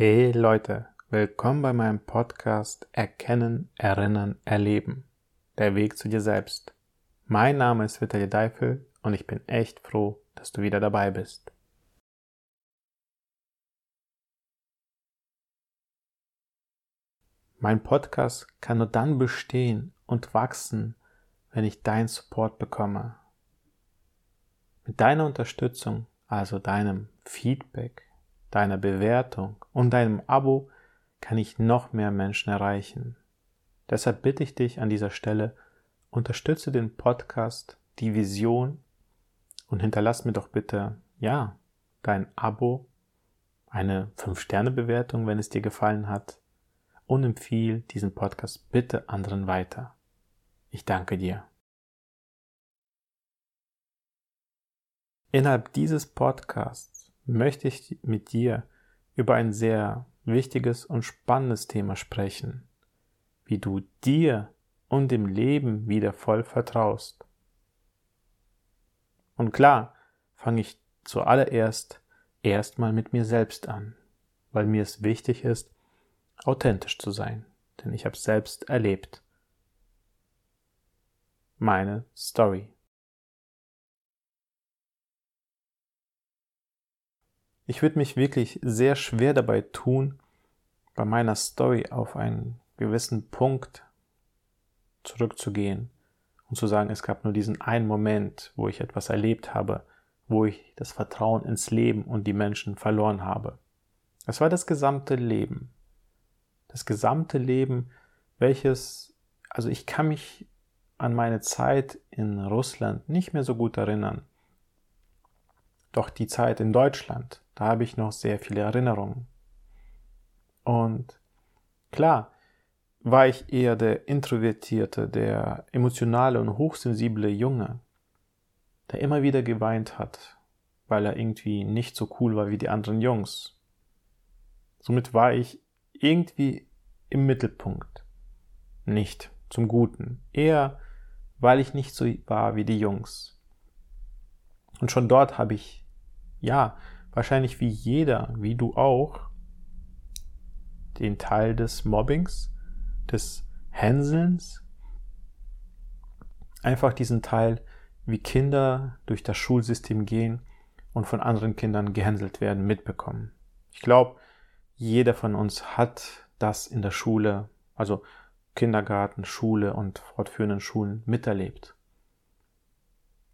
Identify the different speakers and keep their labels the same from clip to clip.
Speaker 1: Hey Leute, willkommen bei meinem Podcast Erkennen, Erinnern, Erleben. Der Weg zu dir selbst. Mein Name ist Vitali Deifel und ich bin echt froh, dass du wieder dabei bist. Mein Podcast kann nur dann bestehen und wachsen, wenn ich deinen Support bekomme. Mit deiner Unterstützung, also deinem Feedback, deiner Bewertung und deinem Abo kann ich noch mehr Menschen erreichen. Deshalb bitte ich dich an dieser Stelle, unterstütze den Podcast, die Vision und hinterlass mir doch bitte, ja, dein Abo, eine 5-Sterne-Bewertung, wenn es dir gefallen hat und empfiehl diesen Podcast bitte anderen weiter. Ich danke dir. Innerhalb dieses Podcasts möchte ich mit dir über ein sehr wichtiges und spannendes Thema sprechen, wie du dir und dem Leben wieder voll vertraust. Und klar, fange ich zuallererst erstmal mit mir selbst an, weil mir es wichtig ist, authentisch zu sein, denn ich habe es selbst erlebt. Meine Story. Ich würde mich wirklich sehr schwer dabei tun, bei meiner Story auf einen gewissen Punkt zurückzugehen und zu sagen, es gab nur diesen einen Moment, wo ich etwas erlebt habe, wo ich das Vertrauen ins Leben und die Menschen verloren habe. Es war das gesamte Leben. Das gesamte Leben, welches, also ich kann mich an meine Zeit in Russland nicht mehr so gut erinnern. Doch die Zeit in Deutschland, da habe ich noch sehr viele Erinnerungen. Und klar, war ich eher der introvertierte, der emotionale und hochsensible Junge, der immer wieder geweint hat, weil er irgendwie nicht so cool war wie die anderen Jungs. Somit war ich irgendwie im Mittelpunkt. Nicht zum Guten, eher weil ich nicht so war wie die Jungs. Und schon dort habe ich, ja, wahrscheinlich wie jeder, wie du auch, den Teil des Mobbings, des Hänselns, einfach diesen Teil, wie Kinder durch das Schulsystem gehen und von anderen Kindern gehänselt werden, mitbekommen. Ich glaube, jeder von uns hat das in der Schule, also Kindergarten, Schule und fortführenden Schulen miterlebt.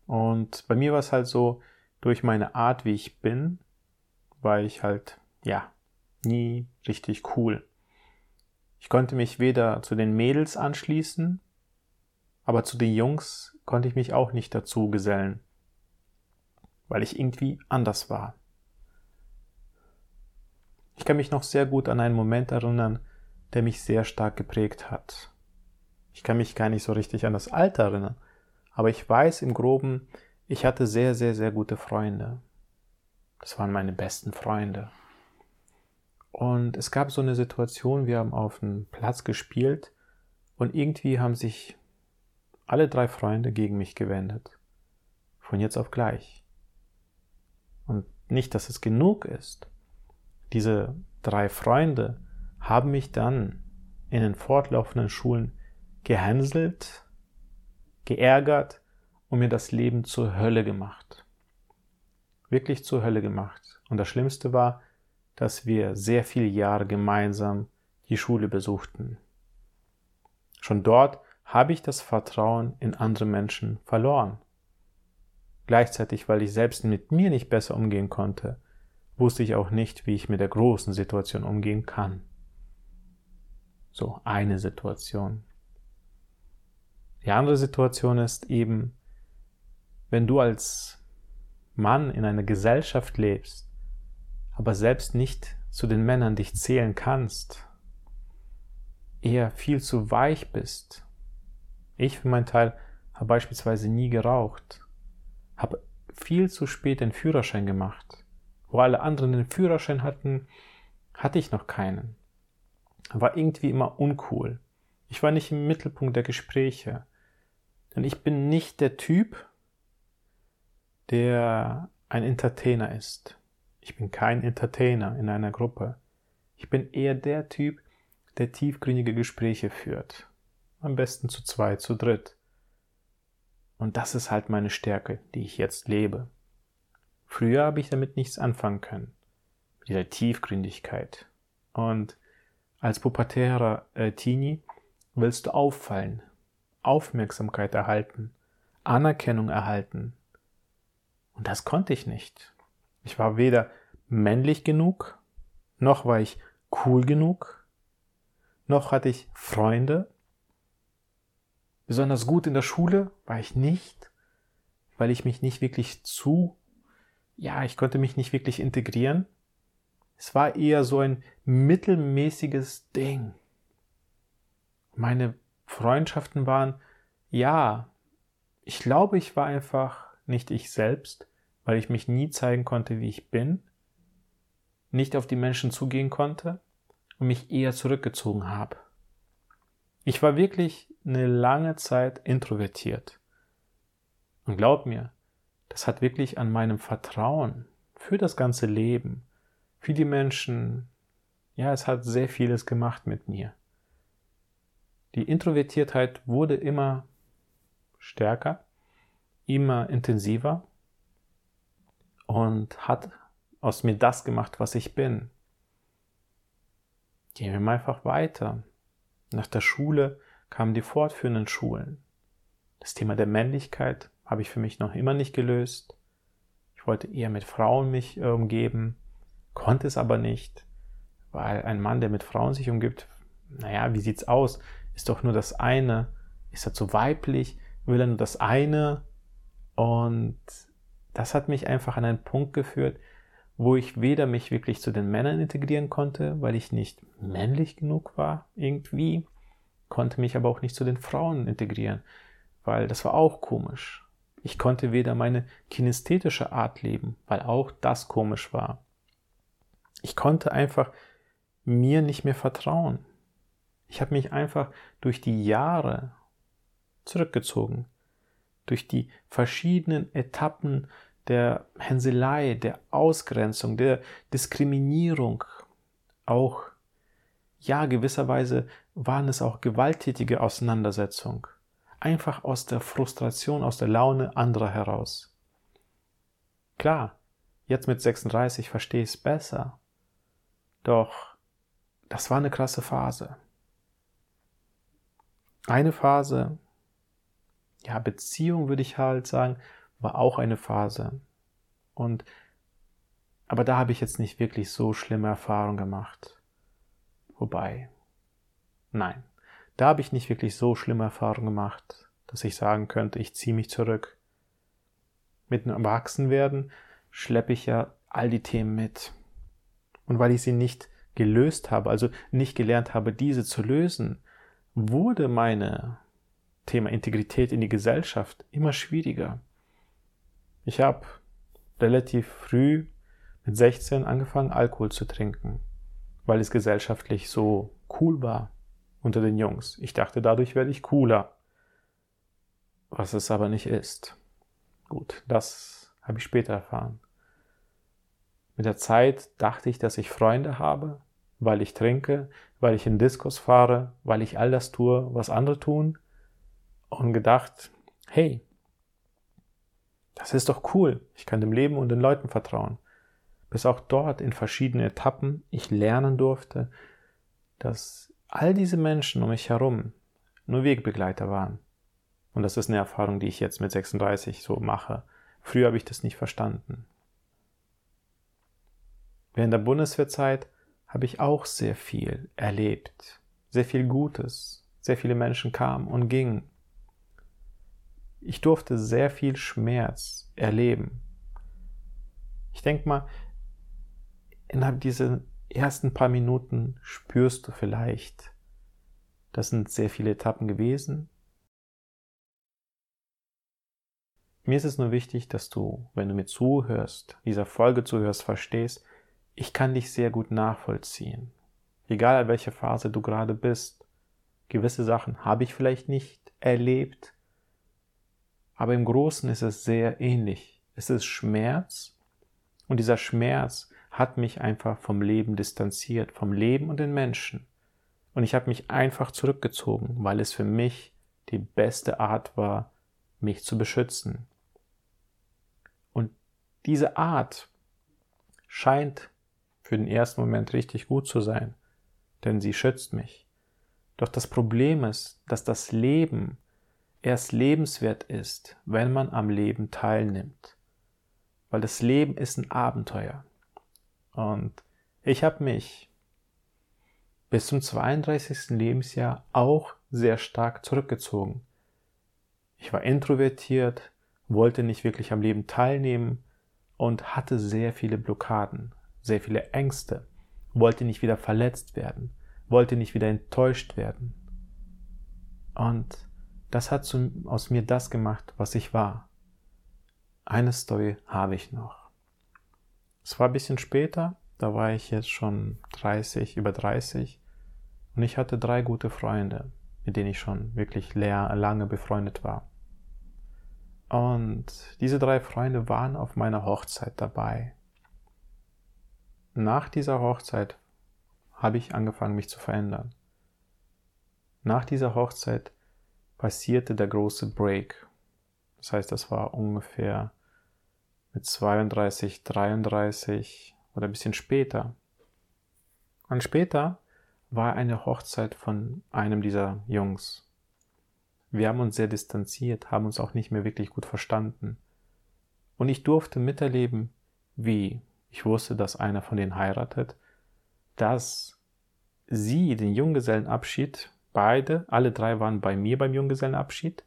Speaker 1: Und bei mir war es halt so, durch meine Art, wie ich bin, war ich halt, ja, nie richtig cool. Ich konnte mich weder zu den Mädels anschließen, aber zu den Jungs konnte ich mich auch nicht dazu gesellen, weil ich irgendwie anders war. Ich kann mich noch sehr gut an einen Moment erinnern, der mich sehr stark geprägt hat. Ich kann mich gar nicht so richtig an das Alter erinnern, aber ich weiß im groben, ich hatte sehr, sehr, sehr gute Freunde. Das waren meine besten Freunde. Und es gab so eine Situation, wir haben auf einem Platz gespielt und irgendwie haben sich alle drei Freunde gegen mich gewendet. Von jetzt auf gleich. Und nicht, dass es genug ist. Diese drei Freunde haben mich dann in den fortlaufenden Schulen gehänselt, geärgert und mir das Leben zur Hölle gemacht wirklich zur Hölle gemacht. Und das Schlimmste war, dass wir sehr viele Jahre gemeinsam die Schule besuchten. Schon dort habe ich das Vertrauen in andere Menschen verloren. Gleichzeitig, weil ich selbst mit mir nicht besser umgehen konnte, wusste ich auch nicht, wie ich mit der großen Situation umgehen kann. So eine Situation. Die andere Situation ist eben, wenn du als Mann in einer Gesellschaft lebst, aber selbst nicht zu den Männern dich zählen kannst, eher viel zu weich bist. Ich für meinen Teil habe beispielsweise nie geraucht, habe viel zu spät den Führerschein gemacht. Wo alle anderen den Führerschein hatten, hatte ich noch keinen. War irgendwie immer uncool. Ich war nicht im Mittelpunkt der Gespräche. Denn ich bin nicht der Typ, der ein Entertainer ist. Ich bin kein Entertainer in einer Gruppe. Ich bin eher der Typ, der tiefgründige Gespräche führt. Am besten zu zweit, zu dritt. Und das ist halt meine Stärke, die ich jetzt lebe. Früher habe ich damit nichts anfangen können. Mit dieser Tiefgründigkeit. Und als pubertärer äh, Teenie willst du auffallen, Aufmerksamkeit erhalten, Anerkennung erhalten. Und das konnte ich nicht. Ich war weder männlich genug, noch war ich cool genug, noch hatte ich Freunde. Besonders gut in der Schule war ich nicht, weil ich mich nicht wirklich zu, ja, ich konnte mich nicht wirklich integrieren. Es war eher so ein mittelmäßiges Ding. Meine Freundschaften waren, ja, ich glaube, ich war einfach nicht ich selbst, weil ich mich nie zeigen konnte, wie ich bin, nicht auf die Menschen zugehen konnte und mich eher zurückgezogen habe. Ich war wirklich eine lange Zeit introvertiert. Und glaub mir, das hat wirklich an meinem Vertrauen für das ganze Leben, für die Menschen, ja, es hat sehr vieles gemacht mit mir. Die Introvertiertheit wurde immer stärker, immer intensiver und hat aus mir das gemacht, was ich bin. Gehen wir mal einfach weiter. Nach der Schule kamen die fortführenden Schulen. Das Thema der Männlichkeit habe ich für mich noch immer nicht gelöst. Ich wollte eher mit Frauen mich äh, umgeben, konnte es aber nicht, weil ein Mann, der mit Frauen sich umgibt, naja, wie sieht's aus? Ist doch nur das eine. Ist er zu weiblich? Will er nur das eine? Und das hat mich einfach an einen Punkt geführt, wo ich weder mich wirklich zu den Männern integrieren konnte, weil ich nicht männlich genug war irgendwie, konnte mich aber auch nicht zu den Frauen integrieren, weil das war auch komisch. Ich konnte weder meine kinästhetische Art leben, weil auch das komisch war. Ich konnte einfach mir nicht mehr vertrauen. Ich habe mich einfach durch die Jahre zurückgezogen, durch die verschiedenen Etappen der Hänselei, der Ausgrenzung, der Diskriminierung, auch, ja, gewisserweise waren es auch gewalttätige Auseinandersetzungen, einfach aus der Frustration, aus der Laune anderer heraus. Klar, jetzt mit 36 verstehe ich es besser, doch das war eine krasse Phase. Eine Phase, ja, Beziehung würde ich halt sagen, war auch eine Phase. Und aber da habe ich jetzt nicht wirklich so schlimme Erfahrungen gemacht. Wobei, nein, da habe ich nicht wirklich so schlimme Erfahrungen gemacht, dass ich sagen könnte, ich ziehe mich zurück. Mit dem Erwachsenwerden schleppe ich ja all die Themen mit. Und weil ich sie nicht gelöst habe, also nicht gelernt habe, diese zu lösen, wurde meine Thema Integrität in die Gesellschaft immer schwieriger. Ich habe relativ früh mit 16 angefangen, Alkohol zu trinken, weil es gesellschaftlich so cool war unter den Jungs. Ich dachte, dadurch werde ich cooler. Was es aber nicht ist. Gut, das habe ich später erfahren. Mit der Zeit dachte ich, dass ich Freunde habe, weil ich trinke, weil ich in Diskos fahre, weil ich all das tue, was andere tun. Und gedacht, hey, das ist doch cool. Ich kann dem Leben und den Leuten vertrauen. Bis auch dort in verschiedenen Etappen ich lernen durfte, dass all diese Menschen um mich herum nur Wegbegleiter waren. Und das ist eine Erfahrung, die ich jetzt mit 36 so mache. Früher habe ich das nicht verstanden. Während der Bundeswehrzeit habe ich auch sehr viel erlebt, sehr viel Gutes, sehr viele Menschen kamen und gingen ich durfte sehr viel Schmerz erleben. Ich denke mal, innerhalb dieser ersten paar Minuten spürst du vielleicht, das sind sehr viele Etappen gewesen. Mir ist es nur wichtig, dass du, wenn du mir zuhörst, dieser Folge zuhörst, verstehst, ich kann dich sehr gut nachvollziehen. Egal in welcher Phase du gerade bist. Gewisse Sachen habe ich vielleicht nicht erlebt, aber im Großen ist es sehr ähnlich. Es ist Schmerz und dieser Schmerz hat mich einfach vom Leben distanziert, vom Leben und den Menschen. Und ich habe mich einfach zurückgezogen, weil es für mich die beste Art war, mich zu beschützen. Und diese Art scheint für den ersten Moment richtig gut zu sein, denn sie schützt mich. Doch das Problem ist, dass das Leben erst lebenswert ist, wenn man am Leben teilnimmt. Weil das Leben ist ein Abenteuer. Und ich habe mich bis zum 32. Lebensjahr auch sehr stark zurückgezogen. Ich war introvertiert, wollte nicht wirklich am Leben teilnehmen und hatte sehr viele Blockaden, sehr viele Ängste, wollte nicht wieder verletzt werden, wollte nicht wieder enttäuscht werden. Und das hat aus mir das gemacht, was ich war. Eine Story habe ich noch. Es war ein bisschen später, da war ich jetzt schon 30, über 30 und ich hatte drei gute Freunde, mit denen ich schon wirklich lange befreundet war. Und diese drei Freunde waren auf meiner Hochzeit dabei. Nach dieser Hochzeit habe ich angefangen, mich zu verändern. Nach dieser Hochzeit passierte der große Break. Das heißt, das war ungefähr mit 32, 33 oder ein bisschen später. Und später war eine Hochzeit von einem dieser Jungs. Wir haben uns sehr distanziert, haben uns auch nicht mehr wirklich gut verstanden. Und ich durfte miterleben, wie ich wusste, dass einer von denen heiratet, dass sie den Junggesellenabschied, beide, alle drei waren bei mir beim Junggesellenabschied,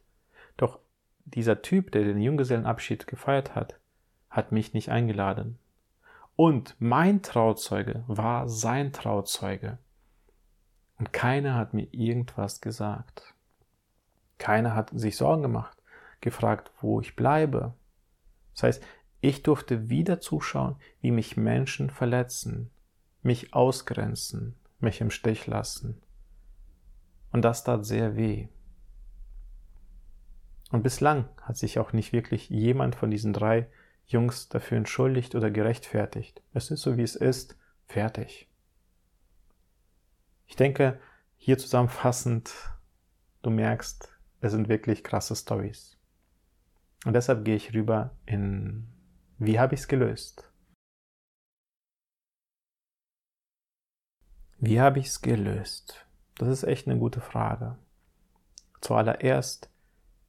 Speaker 1: doch dieser Typ, der den Junggesellenabschied gefeiert hat, hat mich nicht eingeladen. Und mein Trauzeuge war sein Trauzeuge. Und keiner hat mir irgendwas gesagt. Keiner hat sich Sorgen gemacht, gefragt, wo ich bleibe. Das heißt, ich durfte wieder zuschauen, wie mich Menschen verletzen, mich ausgrenzen, mich im Stich lassen. Und das tat sehr weh. Und bislang hat sich auch nicht wirklich jemand von diesen drei Jungs dafür entschuldigt oder gerechtfertigt. Es ist so, wie es ist, fertig. Ich denke, hier zusammenfassend, du merkst, es sind wirklich krasse Stories. Und deshalb gehe ich rüber in, wie habe ich es gelöst? Wie habe ich es gelöst? Das ist echt eine gute Frage. Zuallererst,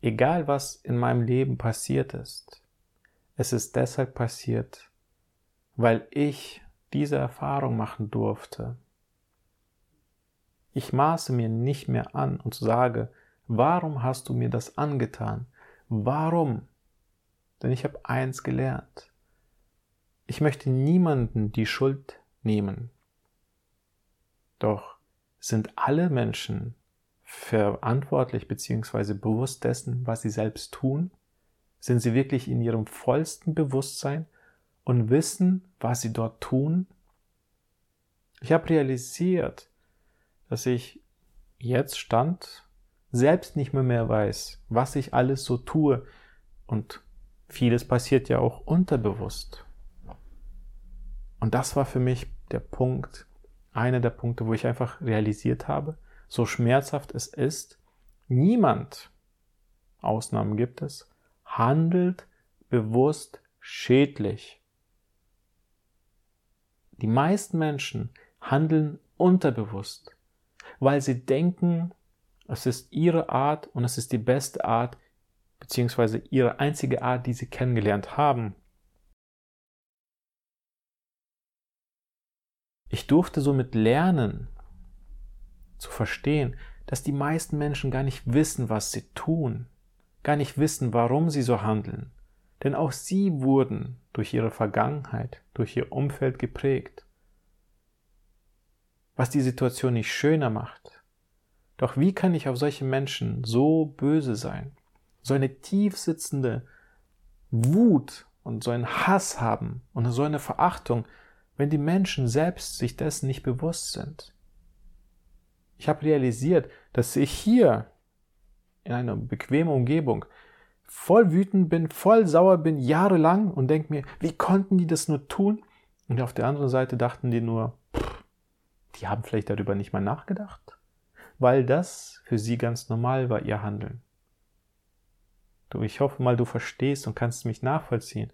Speaker 1: egal was in meinem Leben passiert ist, es ist deshalb passiert, weil ich diese Erfahrung machen durfte. Ich maße mir nicht mehr an und sage, warum hast du mir das angetan? Warum? Denn ich habe eins gelernt. Ich möchte niemanden die Schuld nehmen. Doch sind alle Menschen verantwortlich bzw. bewusst dessen, was sie selbst tun? Sind sie wirklich in ihrem vollsten Bewusstsein und wissen, was sie dort tun? Ich habe realisiert, dass ich jetzt stand, selbst nicht mehr mehr weiß, was ich alles so tue und vieles passiert ja auch unterbewusst. Und das war für mich der Punkt, einer der Punkte, wo ich einfach realisiert habe, so schmerzhaft es ist, niemand, Ausnahmen gibt es, handelt bewusst schädlich. Die meisten Menschen handeln unterbewusst, weil sie denken, es ist ihre Art und es ist die beste Art, beziehungsweise ihre einzige Art, die sie kennengelernt haben. Ich durfte somit lernen, zu verstehen, dass die meisten Menschen gar nicht wissen, was sie tun gar nicht wissen, warum sie so handeln, denn auch sie wurden durch ihre Vergangenheit, durch ihr Umfeld geprägt. Was die Situation nicht schöner macht. Doch wie kann ich auf solche Menschen so böse sein, so eine tief sitzende Wut und so einen Hass haben und so eine Verachtung, wenn die Menschen selbst sich dessen nicht bewusst sind? Ich habe realisiert, dass ich hier in einer bequemen Umgebung voll wütend bin, voll sauer bin, jahrelang und denke mir, wie konnten die das nur tun? Und auf der anderen Seite dachten die nur, pff, die haben vielleicht darüber nicht mal nachgedacht, weil das für sie ganz normal war, ihr Handeln. Du, ich hoffe mal, du verstehst und kannst mich nachvollziehen.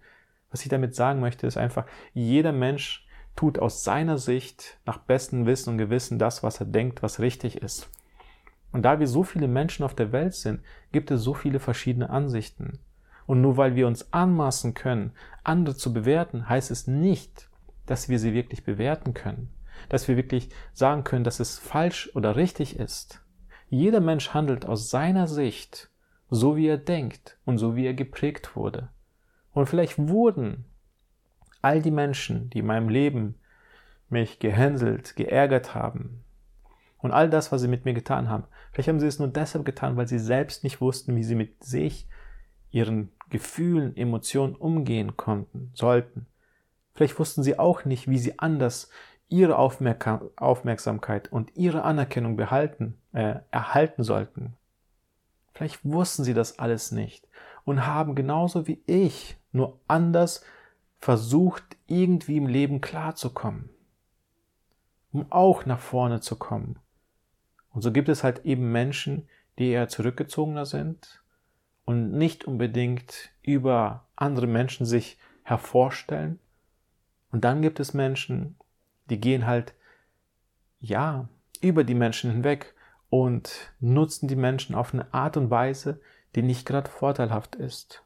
Speaker 1: Was ich damit sagen möchte, ist einfach, jeder Mensch tut aus seiner Sicht nach bestem Wissen und Gewissen das, was er denkt, was richtig ist. Und da wir so viele Menschen auf der Welt sind, gibt es so viele verschiedene Ansichten. Und nur weil wir uns anmaßen können, andere zu bewerten, heißt es nicht, dass wir sie wirklich bewerten können. Dass wir wirklich sagen können, dass es falsch oder richtig ist. Jeder Mensch handelt aus seiner Sicht so wie er denkt und so wie er geprägt wurde. Und vielleicht wurden all die Menschen, die in meinem Leben mich gehänselt, geärgert haben und all das, was sie mit mir getan haben, vielleicht haben sie es nur deshalb getan, weil sie selbst nicht wussten, wie sie mit sich, ihren Gefühlen, Emotionen umgehen konnten, sollten. Vielleicht wussten sie auch nicht, wie sie anders ihre Aufmerksamkeit und ihre Anerkennung behalten, äh, erhalten sollten. Vielleicht wussten sie das alles nicht und haben genauso wie ich nur anders versucht, irgendwie im Leben klarzukommen, um auch nach vorne zu kommen. Und so gibt es halt eben Menschen, die eher zurückgezogener sind und nicht unbedingt über andere Menschen sich hervorstellen. Und dann gibt es Menschen, die gehen halt, ja, über die Menschen hinweg und nutzen die Menschen auf eine Art und Weise, die nicht gerade vorteilhaft ist.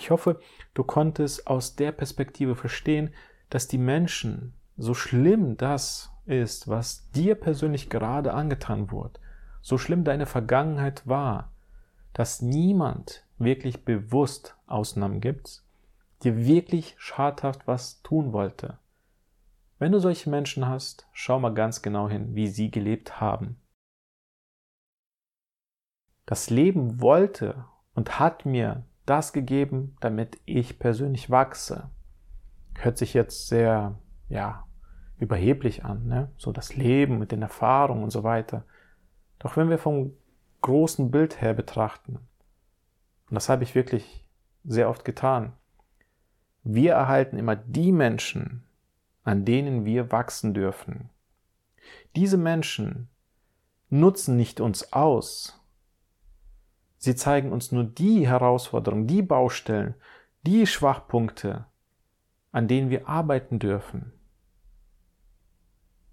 Speaker 1: Ich hoffe, du konntest aus der Perspektive verstehen, dass die Menschen, so schlimm das ist, was dir persönlich gerade angetan wurde, so schlimm deine Vergangenheit war, dass niemand wirklich bewusst Ausnahmen gibt, dir wirklich schadhaft was tun wollte. Wenn du solche Menschen hast, schau mal ganz genau hin, wie sie gelebt haben. Das Leben wollte und hat mir das gegeben, damit ich persönlich wachse. Hört sich jetzt sehr, ja, überheblich an, ne? So das Leben mit den Erfahrungen und so weiter. Doch wenn wir vom großen Bild her betrachten, und das habe ich wirklich sehr oft getan, wir erhalten immer die Menschen, an denen wir wachsen dürfen. Diese Menschen nutzen nicht uns aus. Sie zeigen uns nur die Herausforderungen, die Baustellen, die Schwachpunkte, an denen wir arbeiten dürfen.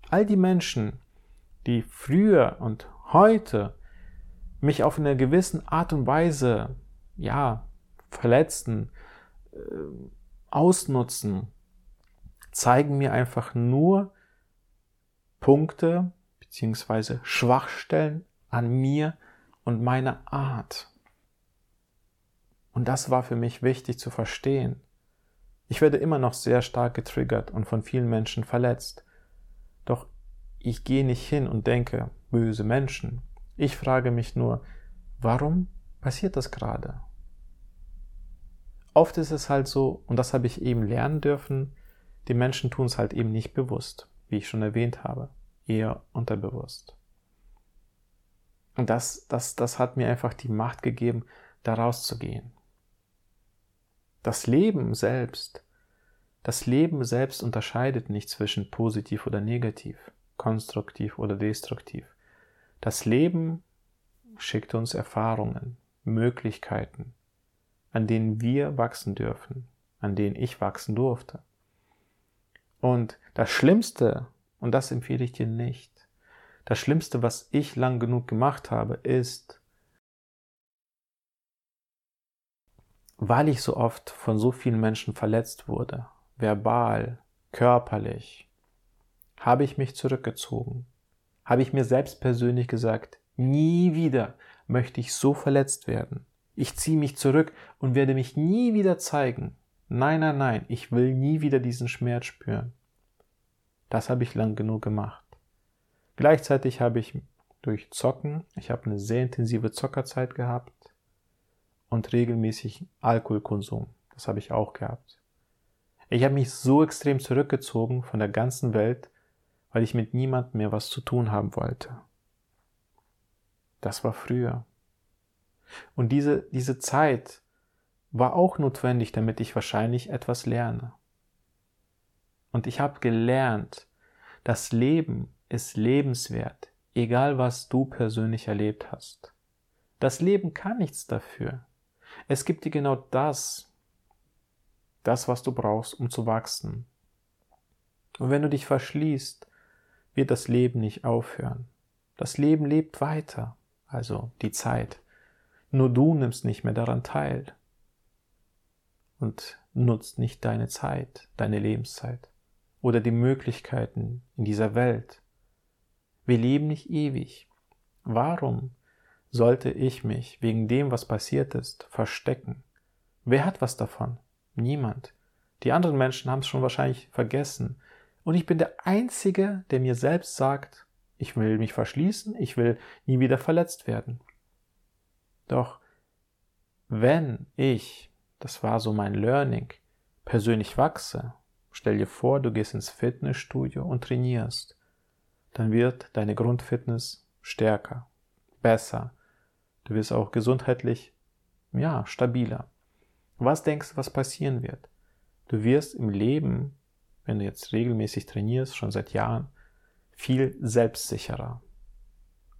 Speaker 1: All die Menschen, die früher und heute mich auf eine gewisse Art und Weise, ja, verletzen, äh, ausnutzen, zeigen mir einfach nur Punkte bzw. Schwachstellen an mir und meiner Art. Und das war für mich wichtig zu verstehen. Ich werde immer noch sehr stark getriggert und von vielen Menschen verletzt. Doch ich gehe nicht hin und denke, böse Menschen. Ich frage mich nur, warum passiert das gerade? Oft ist es halt so, und das habe ich eben lernen dürfen, die Menschen tun es halt eben nicht bewusst, wie ich schon erwähnt habe, eher unterbewusst. Und das, das, das hat mir einfach die Macht gegeben, da rauszugehen. Das Leben selbst, das Leben selbst unterscheidet nicht zwischen positiv oder negativ, konstruktiv oder destruktiv. Das Leben schickt uns Erfahrungen, Möglichkeiten, an denen wir wachsen dürfen, an denen ich wachsen durfte. Und das Schlimmste, und das empfehle ich dir nicht, das Schlimmste, was ich lang genug gemacht habe, ist, weil ich so oft von so vielen Menschen verletzt wurde, verbal, körperlich, habe ich mich zurückgezogen, habe ich mir selbst persönlich gesagt, nie wieder möchte ich so verletzt werden. Ich ziehe mich zurück und werde mich nie wieder zeigen. Nein, nein, nein, ich will nie wieder diesen Schmerz spüren. Das habe ich lang genug gemacht. Gleichzeitig habe ich durch Zocken, ich habe eine sehr intensive Zockerzeit gehabt und regelmäßig Alkoholkonsum. Das habe ich auch gehabt. Ich habe mich so extrem zurückgezogen von der ganzen Welt, weil ich mit niemandem mehr was zu tun haben wollte. Das war früher. Und diese, diese Zeit war auch notwendig, damit ich wahrscheinlich etwas lerne. Und ich habe gelernt, das Leben ist lebenswert, egal was du persönlich erlebt hast. Das Leben kann nichts dafür. Es gibt dir genau das, das, was du brauchst, um zu wachsen. Und wenn du dich verschließt, wird das Leben nicht aufhören. Das Leben lebt weiter, also die Zeit. Nur du nimmst nicht mehr daran teil und nutzt nicht deine Zeit, deine Lebenszeit oder die Möglichkeiten in dieser Welt. Wir leben nicht ewig. Warum sollte ich mich wegen dem, was passiert ist, verstecken? Wer hat was davon? Niemand. Die anderen Menschen haben es schon wahrscheinlich vergessen. Und ich bin der Einzige, der mir selbst sagt, ich will mich verschließen, ich will nie wieder verletzt werden. Doch wenn ich, das war so mein Learning, persönlich wachse, stell dir vor, du gehst ins Fitnessstudio und trainierst, dann wird deine Grundfitness stärker, besser. Du wirst auch gesundheitlich, ja, stabiler. Was denkst du, was passieren wird? Du wirst im Leben, wenn du jetzt regelmäßig trainierst, schon seit Jahren, viel selbstsicherer.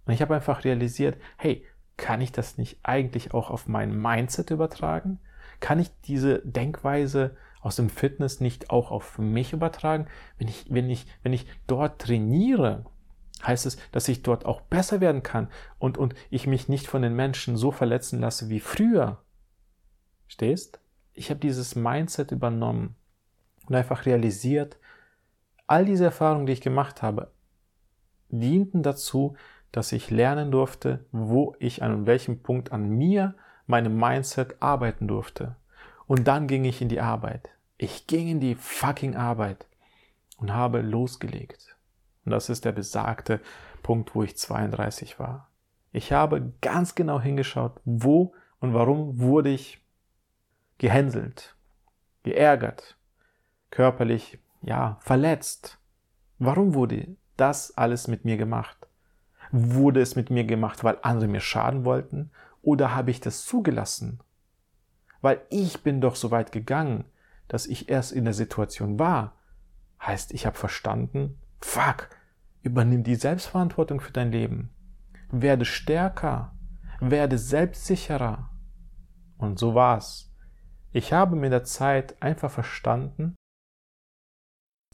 Speaker 1: Und ich habe einfach realisiert, hey, kann ich das nicht eigentlich auch auf mein Mindset übertragen? Kann ich diese Denkweise aus dem Fitness nicht auch auf mich übertragen? Wenn ich, wenn ich, wenn ich dort trainiere, heißt es, dass ich dort auch besser werden kann und, und ich mich nicht von den Menschen so verletzen lasse wie früher. Stehst? Ich habe dieses Mindset übernommen und einfach realisiert, all diese Erfahrungen, die ich gemacht habe, dienten dazu, dass ich lernen durfte, wo ich an welchem Punkt an mir, meinem Mindset arbeiten durfte. Und dann ging ich in die Arbeit. Ich ging in die fucking Arbeit und habe losgelegt. Und das ist der besagte Punkt, wo ich 32 war. Ich habe ganz genau hingeschaut, wo und warum wurde ich gehänselt, geärgert, körperlich, ja, verletzt. Warum wurde das alles mit mir gemacht? Wurde es mit mir gemacht, weil andere mir schaden wollten? Oder habe ich das zugelassen? Weil ich bin doch so weit gegangen, dass ich erst in der Situation war. Heißt, ich habe verstanden, fuck, übernimm die Selbstverantwortung für dein Leben. Werde stärker, werde selbstsicherer. Und so war's. Ich habe mit der Zeit einfach verstanden,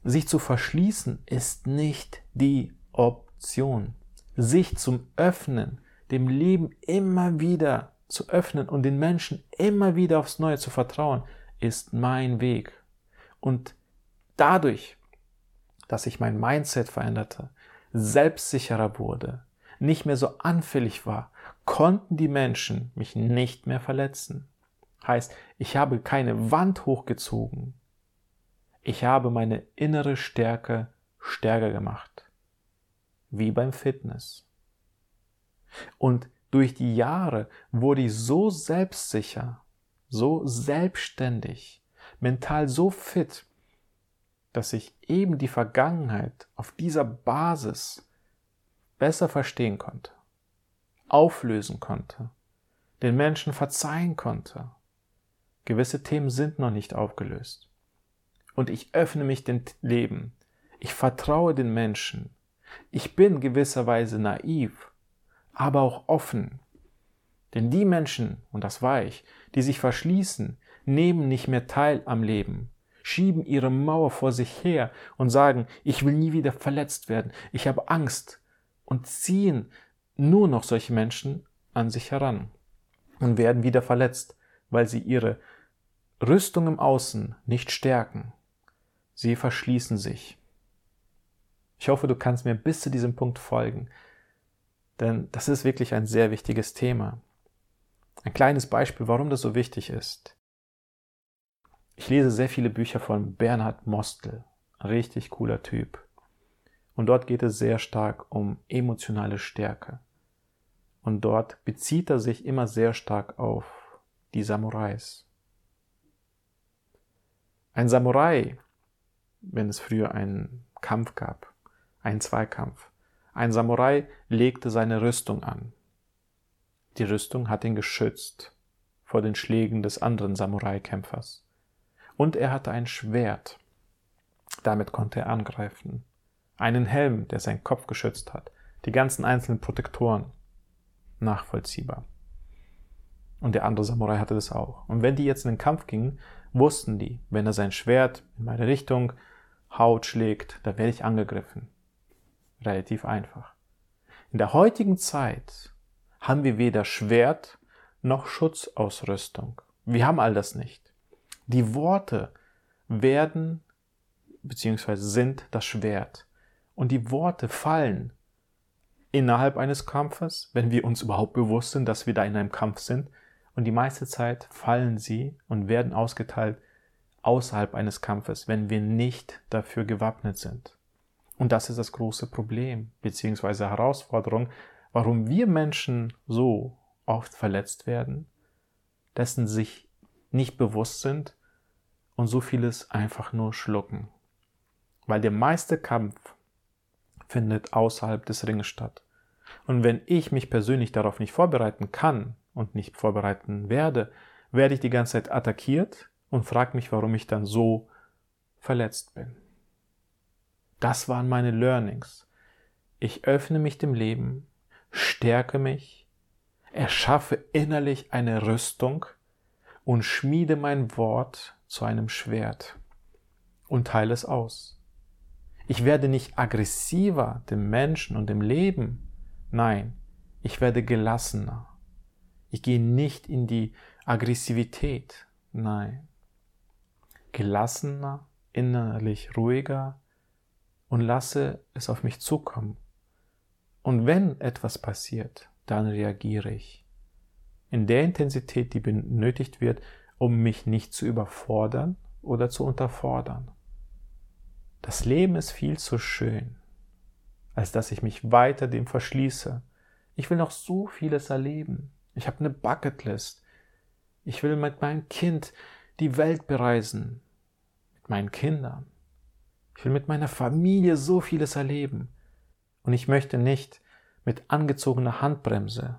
Speaker 1: sich zu verschließen ist nicht die Option. Sich zum Öffnen, dem Leben immer wieder zu öffnen und den Menschen immer wieder aufs Neue zu vertrauen, ist mein Weg. Und dadurch, dass ich mein Mindset veränderte, selbstsicherer wurde, nicht mehr so anfällig war, konnten die Menschen mich nicht mehr verletzen. Heißt, ich habe keine Wand hochgezogen. Ich habe meine innere Stärke stärker gemacht. Wie beim Fitness. Und durch die Jahre wurde ich so selbstsicher, so selbstständig, mental so fit, dass ich eben die Vergangenheit auf dieser Basis besser verstehen konnte, auflösen konnte, den Menschen verzeihen konnte Gewisse Themen sind noch nicht aufgelöst. Und ich öffne mich dem Leben. Ich vertraue den Menschen. Ich bin gewisserweise naiv, aber auch offen. Denn die Menschen, und das war ich, die sich verschließen, nehmen nicht mehr teil am Leben, schieben ihre Mauer vor sich her und sagen, ich will nie wieder verletzt werden, ich habe Angst und ziehen nur noch solche Menschen an sich heran und werden wieder verletzt, weil sie ihre Rüstung im Außen nicht stärken. Sie verschließen sich. Ich hoffe, du kannst mir bis zu diesem Punkt folgen, denn das ist wirklich ein sehr wichtiges Thema. Ein kleines Beispiel, warum das so wichtig ist. Ich lese sehr viele Bücher von Bernhard Mostel, richtig cooler Typ. Und dort geht es sehr stark um emotionale Stärke. Und dort bezieht er sich immer sehr stark auf die Samurais. Ein Samurai, wenn es früher einen Kampf gab, einen Zweikampf, ein Samurai legte seine Rüstung an. Die Rüstung hat ihn geschützt vor den Schlägen des anderen Samurai-Kämpfers. Und er hatte ein Schwert. Damit konnte er angreifen. Einen Helm, der seinen Kopf geschützt hat. Die ganzen einzelnen Protektoren. Nachvollziehbar. Und der andere Samurai hatte das auch. Und wenn die jetzt in den Kampf gingen, wussten die, wenn er sein Schwert in meine Richtung Haut schlägt, da werde ich angegriffen. Relativ einfach. In der heutigen Zeit haben wir weder Schwert noch Schutzausrüstung. Wir haben all das nicht. Die Worte werden bzw. sind das Schwert. Und die Worte fallen innerhalb eines Kampfes, wenn wir uns überhaupt bewusst sind, dass wir da in einem Kampf sind. Und die meiste Zeit fallen sie und werden ausgeteilt außerhalb eines Kampfes, wenn wir nicht dafür gewappnet sind. Und das ist das große Problem bzw. Herausforderung, warum wir Menschen so oft verletzt werden, dessen sich nicht bewusst sind und so vieles einfach nur schlucken. Weil der meiste Kampf findet außerhalb des Ringes statt. Und wenn ich mich persönlich darauf nicht vorbereiten kann und nicht vorbereiten werde, werde ich die ganze Zeit attackiert und frage mich, warum ich dann so verletzt bin. Das waren meine Learnings. Ich öffne mich dem Leben, stärke mich, erschaffe innerlich eine Rüstung und schmiede mein Wort zu einem Schwert und teile es aus. Ich werde nicht aggressiver dem Menschen und dem Leben. Nein, ich werde gelassener. Ich gehe nicht in die Aggressivität. Nein. Gelassener, innerlich ruhiger und lasse es auf mich zukommen. Und wenn etwas passiert, dann reagiere ich. In der Intensität, die benötigt wird, um mich nicht zu überfordern oder zu unterfordern. Das Leben ist viel zu schön, als dass ich mich weiter dem verschließe. Ich will noch so vieles erleben. Ich habe eine Bucketlist. Ich will mit meinem Kind die Welt bereisen. Mit meinen Kindern. Ich will mit meiner Familie so vieles erleben. Und ich möchte nicht mit angezogener Handbremse,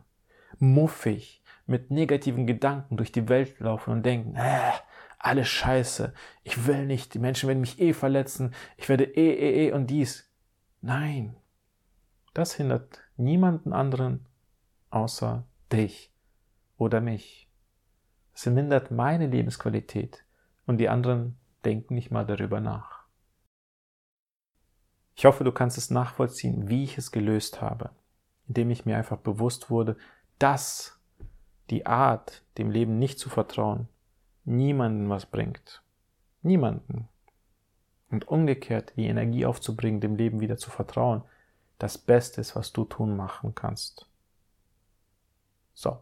Speaker 1: muffig, mit negativen Gedanken durch die Welt laufen und denken, äh, alles scheiße, ich will nicht, die Menschen werden mich eh verletzen, ich werde eh, eh, eh und dies. Nein, das hindert niemanden anderen außer dich oder mich. Es mindert meine Lebensqualität und die anderen denken nicht mal darüber nach. Ich hoffe, du kannst es nachvollziehen, wie ich es gelöst habe, indem ich mir einfach bewusst wurde, dass die Art, dem Leben nicht zu vertrauen, niemanden was bringt. Niemanden. Und umgekehrt die Energie aufzubringen, dem Leben wieder zu vertrauen, das Beste ist, was du tun machen kannst. So.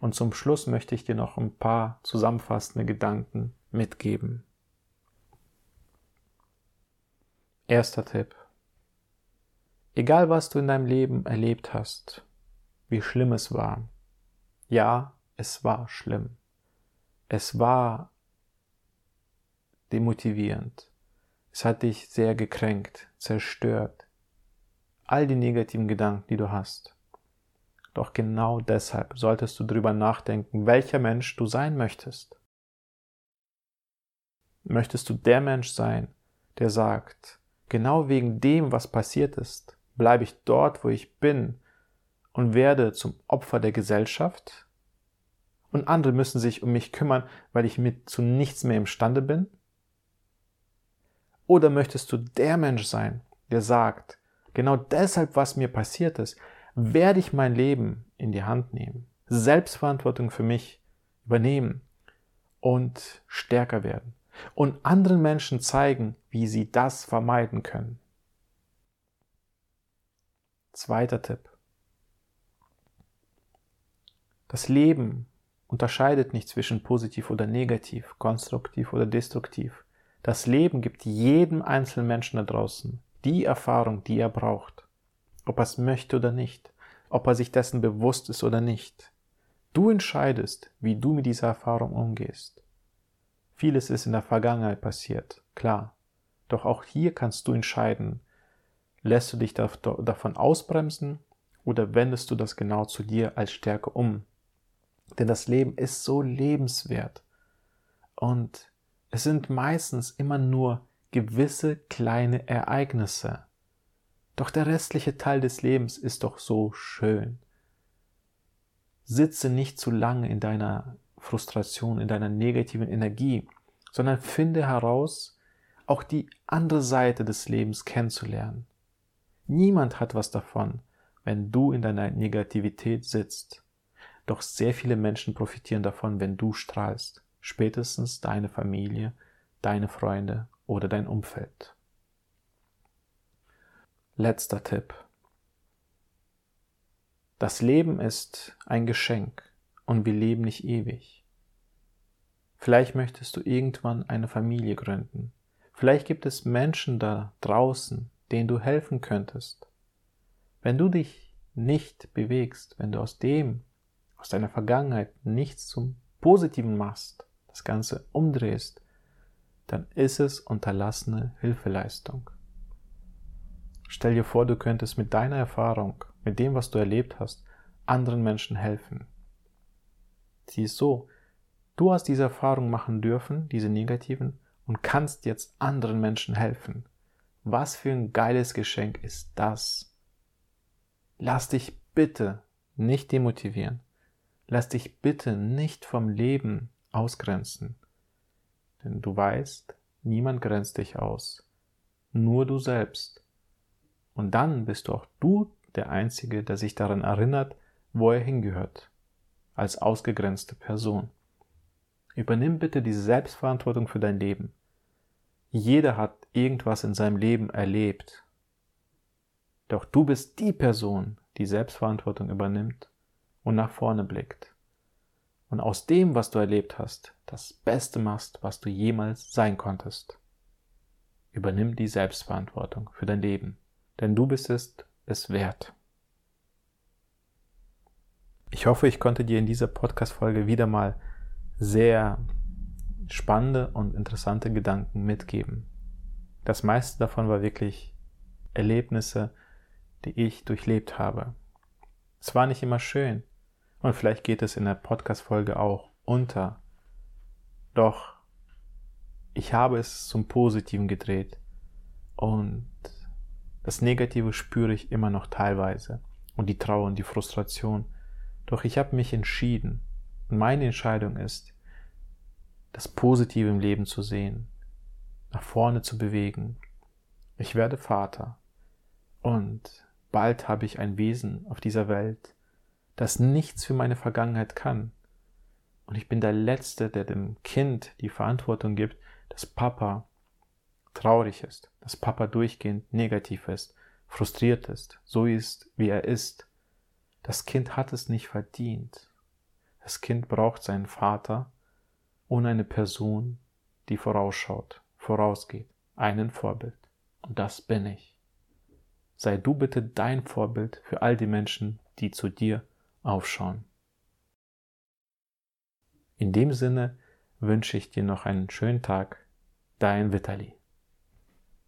Speaker 1: Und zum Schluss möchte ich dir noch ein paar zusammenfassende Gedanken mitgeben. Erster Tipp. Egal was du in deinem Leben erlebt hast, wie schlimm es war. Ja, es war schlimm. Es war demotivierend. Es hat dich sehr gekränkt, zerstört. All die negativen Gedanken, die du hast. Doch genau deshalb solltest du darüber nachdenken, welcher Mensch du sein möchtest. Möchtest du der Mensch sein, der sagt, genau wegen dem, was passiert ist, bleibe ich dort, wo ich bin und werde zum Opfer der Gesellschaft? und andere müssen sich um mich kümmern, weil ich mit zu nichts mehr imstande bin? Oder möchtest du der Mensch sein, der sagt, genau deshalb, was mir passiert ist, werde ich mein Leben in die Hand nehmen, Selbstverantwortung für mich übernehmen und stärker werden und anderen Menschen zeigen, wie sie das vermeiden können. Zweiter Tipp. Das Leben unterscheidet nicht zwischen positiv oder negativ, konstruktiv oder destruktiv. Das Leben gibt jedem einzelnen Menschen da draußen die Erfahrung, die er braucht. Ob er es möchte oder nicht. Ob er sich dessen bewusst ist oder nicht. Du entscheidest, wie du mit dieser Erfahrung umgehst. Vieles ist in der Vergangenheit passiert, klar. Doch auch hier kannst du entscheiden, lässt du dich davon ausbremsen oder wendest du das genau zu dir als Stärke um, denn das Leben ist so lebenswert. Und es sind meistens immer nur gewisse kleine Ereignisse. Doch der restliche Teil des Lebens ist doch so schön. Sitze nicht zu lange in deiner Frustration, in deiner negativen Energie, sondern finde heraus, auch die andere Seite des Lebens kennenzulernen. Niemand hat was davon, wenn du in deiner Negativität sitzt. Doch sehr viele Menschen profitieren davon, wenn du strahlst. Spätestens deine Familie, deine Freunde oder dein Umfeld. Letzter Tipp. Das Leben ist ein Geschenk und wir leben nicht ewig. Vielleicht möchtest du irgendwann eine Familie gründen. Vielleicht gibt es Menschen da draußen, denen du helfen könntest. Wenn du dich nicht bewegst, wenn du aus dem, aus deiner Vergangenheit nichts zum Positiven machst, das Ganze umdrehst, dann ist es unterlassene Hilfeleistung. Stell dir vor, du könntest mit deiner Erfahrung, mit dem, was du erlebt hast, anderen Menschen helfen. Sieh es so, du hast diese Erfahrung machen dürfen, diese negativen, und kannst jetzt anderen Menschen helfen. Was für ein geiles Geschenk ist das? Lass dich bitte nicht demotivieren. Lass dich bitte nicht vom Leben ausgrenzen. Denn du weißt, niemand grenzt dich aus. Nur du selbst. Und dann bist du auch du der Einzige, der sich daran erinnert, wo er hingehört. Als ausgegrenzte Person. Übernimm bitte diese Selbstverantwortung für dein Leben. Jeder hat irgendwas in seinem Leben erlebt. Doch du bist die Person, die Selbstverantwortung übernimmt und nach vorne blickt. Und aus dem, was du erlebt hast, das Beste machst, was du jemals sein konntest. Übernimm die Selbstverantwortung für dein Leben, denn du bist es es wert. Ich hoffe, ich konnte dir in dieser Podcast-Folge wieder mal sehr spannende und interessante Gedanken mitgeben. Das meiste davon war wirklich Erlebnisse, die ich durchlebt habe. Es war nicht immer schön und vielleicht geht es in der Podcast-Folge auch unter. Doch ich habe es zum Positiven gedreht und das Negative spüre ich immer noch teilweise und die Trauer und die Frustration. Doch ich habe mich entschieden und meine Entscheidung ist, das Positive im Leben zu sehen, nach vorne zu bewegen. Ich werde Vater und bald habe ich ein Wesen auf dieser Welt, das nichts für meine Vergangenheit kann. Und ich bin der Letzte, der dem Kind die Verantwortung gibt, dass Papa traurig ist, dass Papa durchgehend negativ ist, frustriert ist, so ist, wie er ist. Das Kind hat es nicht verdient. Das Kind braucht seinen Vater, und eine Person, die vorausschaut, vorausgeht, einen Vorbild. Und das bin ich. Sei du bitte dein Vorbild für all die Menschen, die zu dir aufschauen. In dem Sinne wünsche ich dir noch einen schönen Tag, dein Vitali.